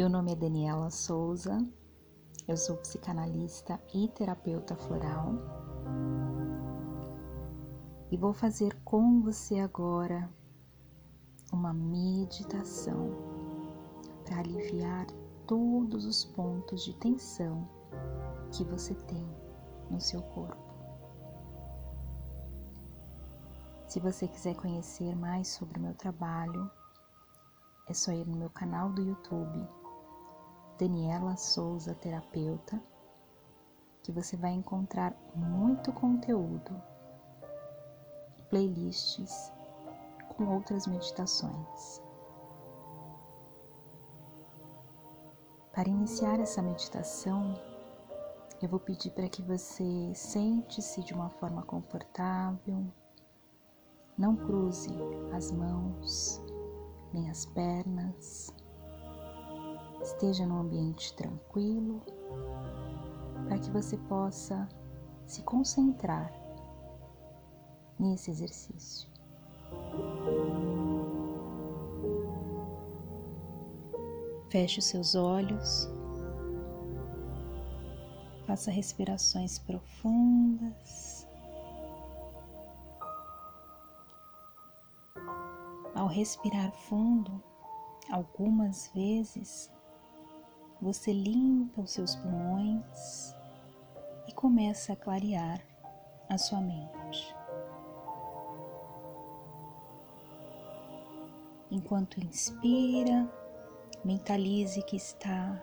Meu nome é Daniela Souza, eu sou psicanalista e terapeuta floral e vou fazer com você agora uma meditação para aliviar todos os pontos de tensão que você tem no seu corpo. Se você quiser conhecer mais sobre o meu trabalho, é só ir no meu canal do YouTube, Daniela Souza Terapeuta, que você vai encontrar muito conteúdo, playlists com outras meditações. Para iniciar essa meditação, eu vou pedir para que você sente-se de uma forma confortável, não cruze as mãos nem as pernas. Esteja num ambiente tranquilo para que você possa se concentrar nesse exercício. Feche os seus olhos, faça respirações profundas. Ao respirar fundo, algumas vezes, você limpa os seus pulmões e começa a clarear a sua mente. Enquanto inspira, mentalize que está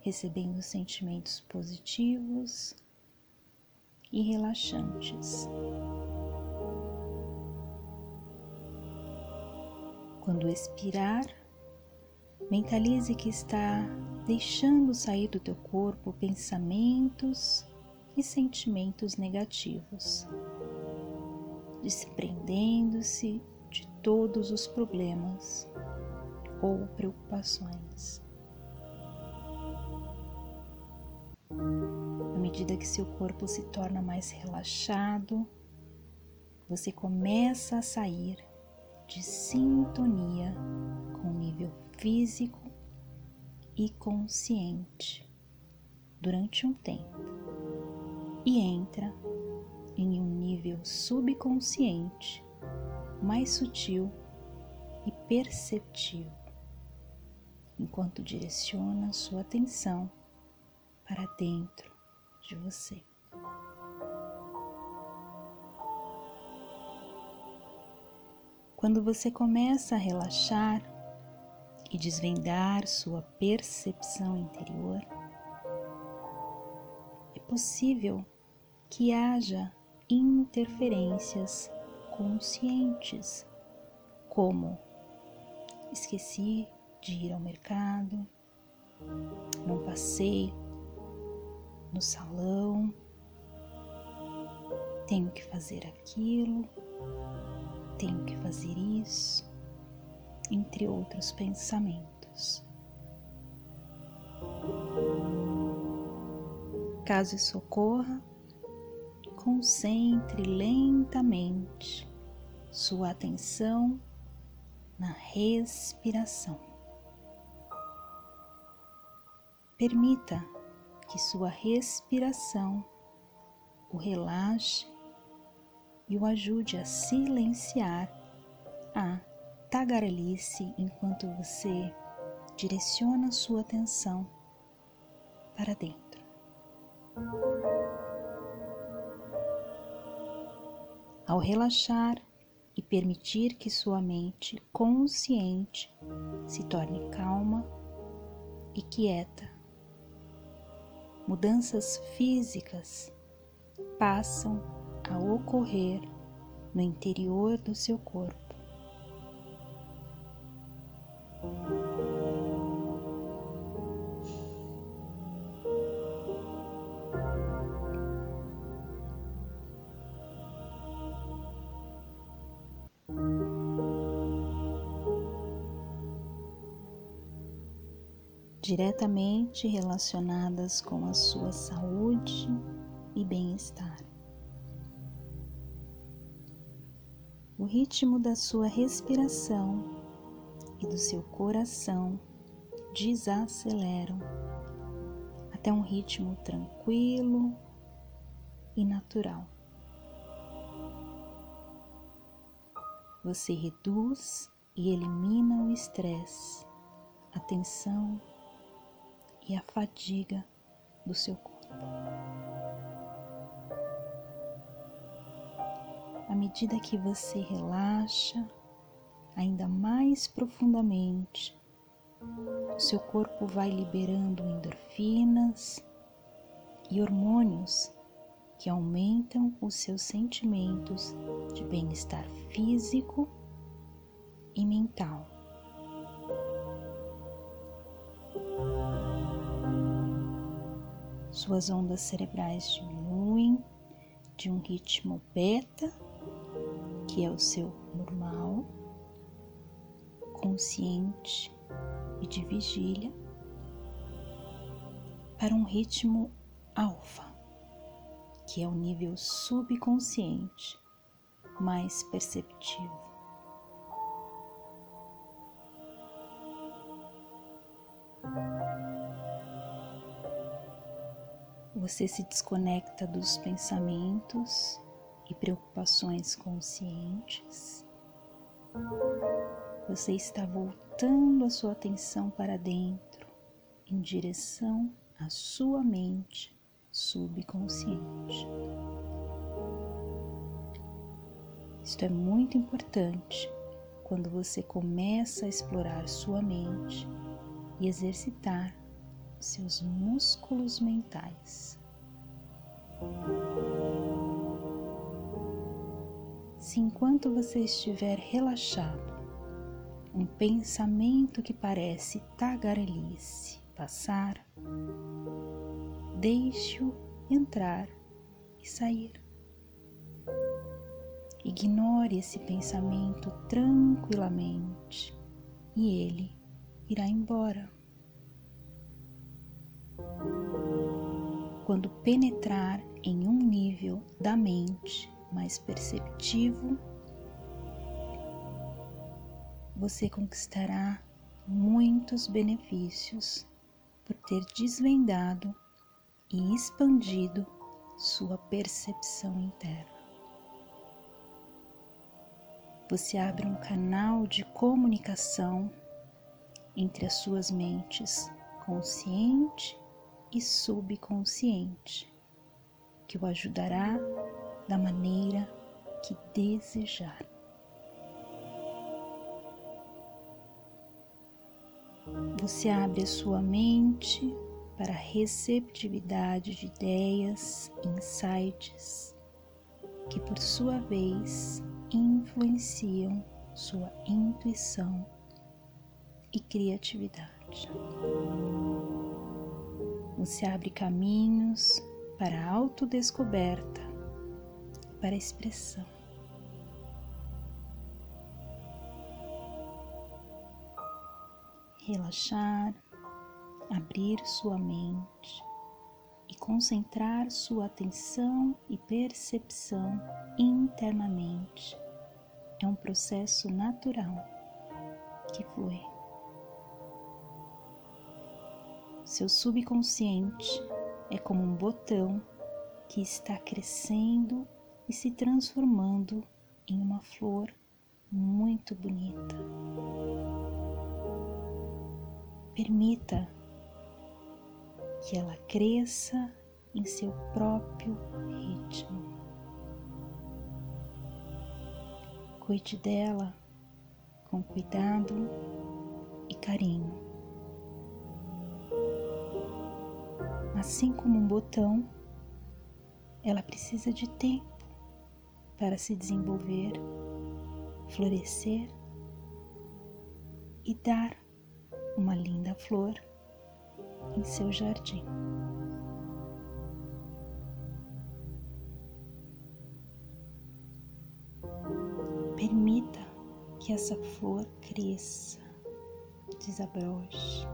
recebendo sentimentos positivos e relaxantes. Quando expirar, mentalize que está deixando sair do teu corpo pensamentos e sentimentos negativos, desprendendo-se de todos os problemas ou preocupações. À medida que seu corpo se torna mais relaxado, você começa a sair de sintonia físico e consciente durante um tempo e entra em um nível subconsciente mais sutil e perceptivo, enquanto direciona sua atenção para dentro de você. Quando você começa a relaxar e desvendar sua percepção interior, é possível que haja interferências conscientes, como esqueci de ir ao mercado, não passei no salão, tenho que fazer aquilo tenho que fazer isso, entre outros pensamentos. Caso isso ocorra, concentre lentamente sua atenção na respiração. Permita que sua respiração o relaxe e o ajude a silenciar a tagarelice enquanto você direciona sua atenção para dentro. Ao relaxar e permitir que sua mente consciente se torne calma e quieta, mudanças físicas passam a ocorrer no interior do seu corpo. Diretamente relacionadas com a sua saúde e bem-estar. o ritmo da sua respiração e do seu coração desaceleram até um ritmo tranquilo e natural. Você reduz e elimina o estresse, a tensão e a fadiga do seu corpo. À medida que você relaxa ainda mais profundamente, o seu corpo vai liberando endorfinas e hormônios que aumentam os seus sentimentos de bem-estar físico e mental. Suas ondas cerebrais diminuem de um ritmo beta, que é o seu normal, consciente e de vigília, para um ritmo alfa, que é o nível subconsciente mais perceptivo. Você se desconecta dos pensamentos e preocupações conscientes. Você está voltando a sua atenção para dentro, em direção à sua mente subconsciente. Isto é muito importante quando você começa a explorar sua mente e exercitar seus músculos mentais. Se enquanto você estiver relaxado, um pensamento que parece tagarelice passar, deixe-o entrar e sair. Ignore esse pensamento tranquilamente e ele irá embora. Quando penetrar em um nível da mente mais perceptivo, você conquistará muitos benefícios por ter desvendado e expandido sua percepção interna. Você abre um canal de comunicação entre as suas mentes consciente e subconsciente, que o ajudará da maneira que desejar. Você abre a sua mente para a receptividade de ideias, insights, que por sua vez influenciam sua intuição e criatividade. Você abre caminhos para a autodescoberta, para a expressão. Relaxar, abrir sua mente e concentrar sua atenção e percepção internamente é um processo natural que flui. Seu subconsciente é como um botão que está crescendo e se transformando em uma flor muito bonita. Permita que ela cresça em seu próprio ritmo. Cuide dela com cuidado e carinho. Assim como um botão, ela precisa de tempo para se desenvolver, florescer e dar uma linda flor em seu jardim. Permita que essa flor cresça, desabroche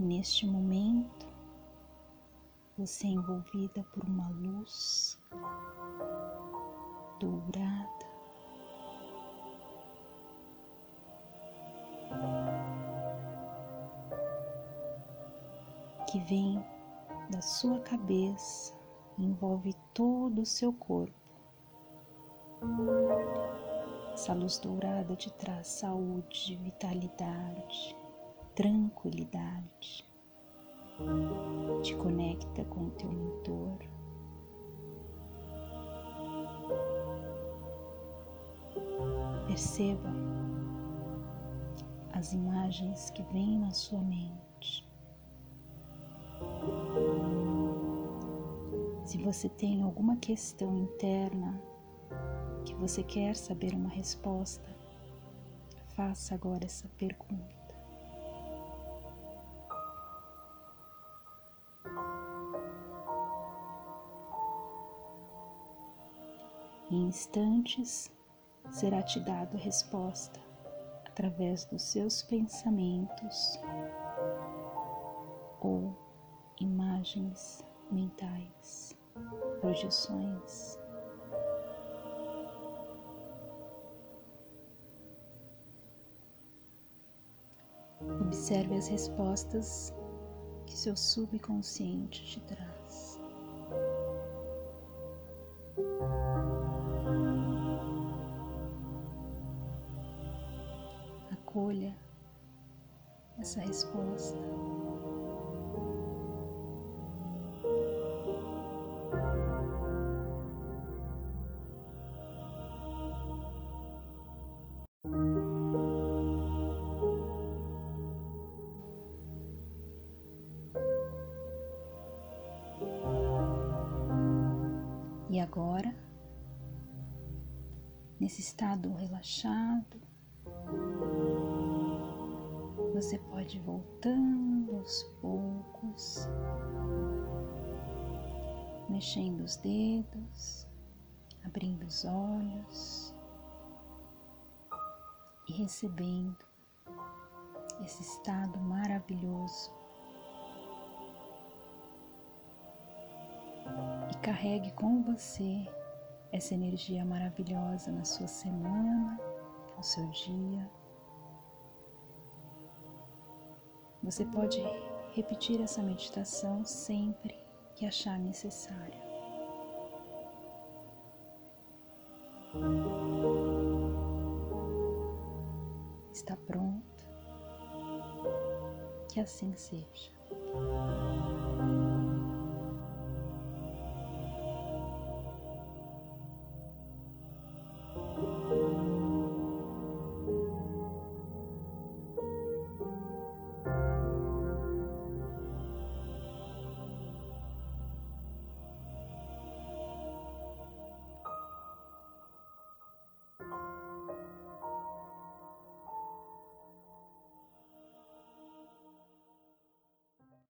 E neste momento, você é envolvida por uma luz dourada. Que vem da sua cabeça, envolve todo o seu corpo. Essa luz dourada te traz saúde, vitalidade, tranquilidade. Te conecta com o teu mentor. Perceba as imagens que vêm na sua mente. Se você tem alguma questão interna que você quer saber uma resposta, faça agora essa pergunta. Em instantes será te dado resposta através dos seus pensamentos ou imagens mentais, projeções. Observe as respostas que seu subconsciente te traz. Acolha essa resposta. E agora, nesse estado relaxado, pode ir voltando aos poucos, mexendo os dedos, abrindo os olhos e recebendo esse estado maravilhoso carregue com você essa energia maravilhosa na sua semana, no seu dia. Você pode repetir essa meditação sempre que achar necessário. Está pronto? Que assim seja.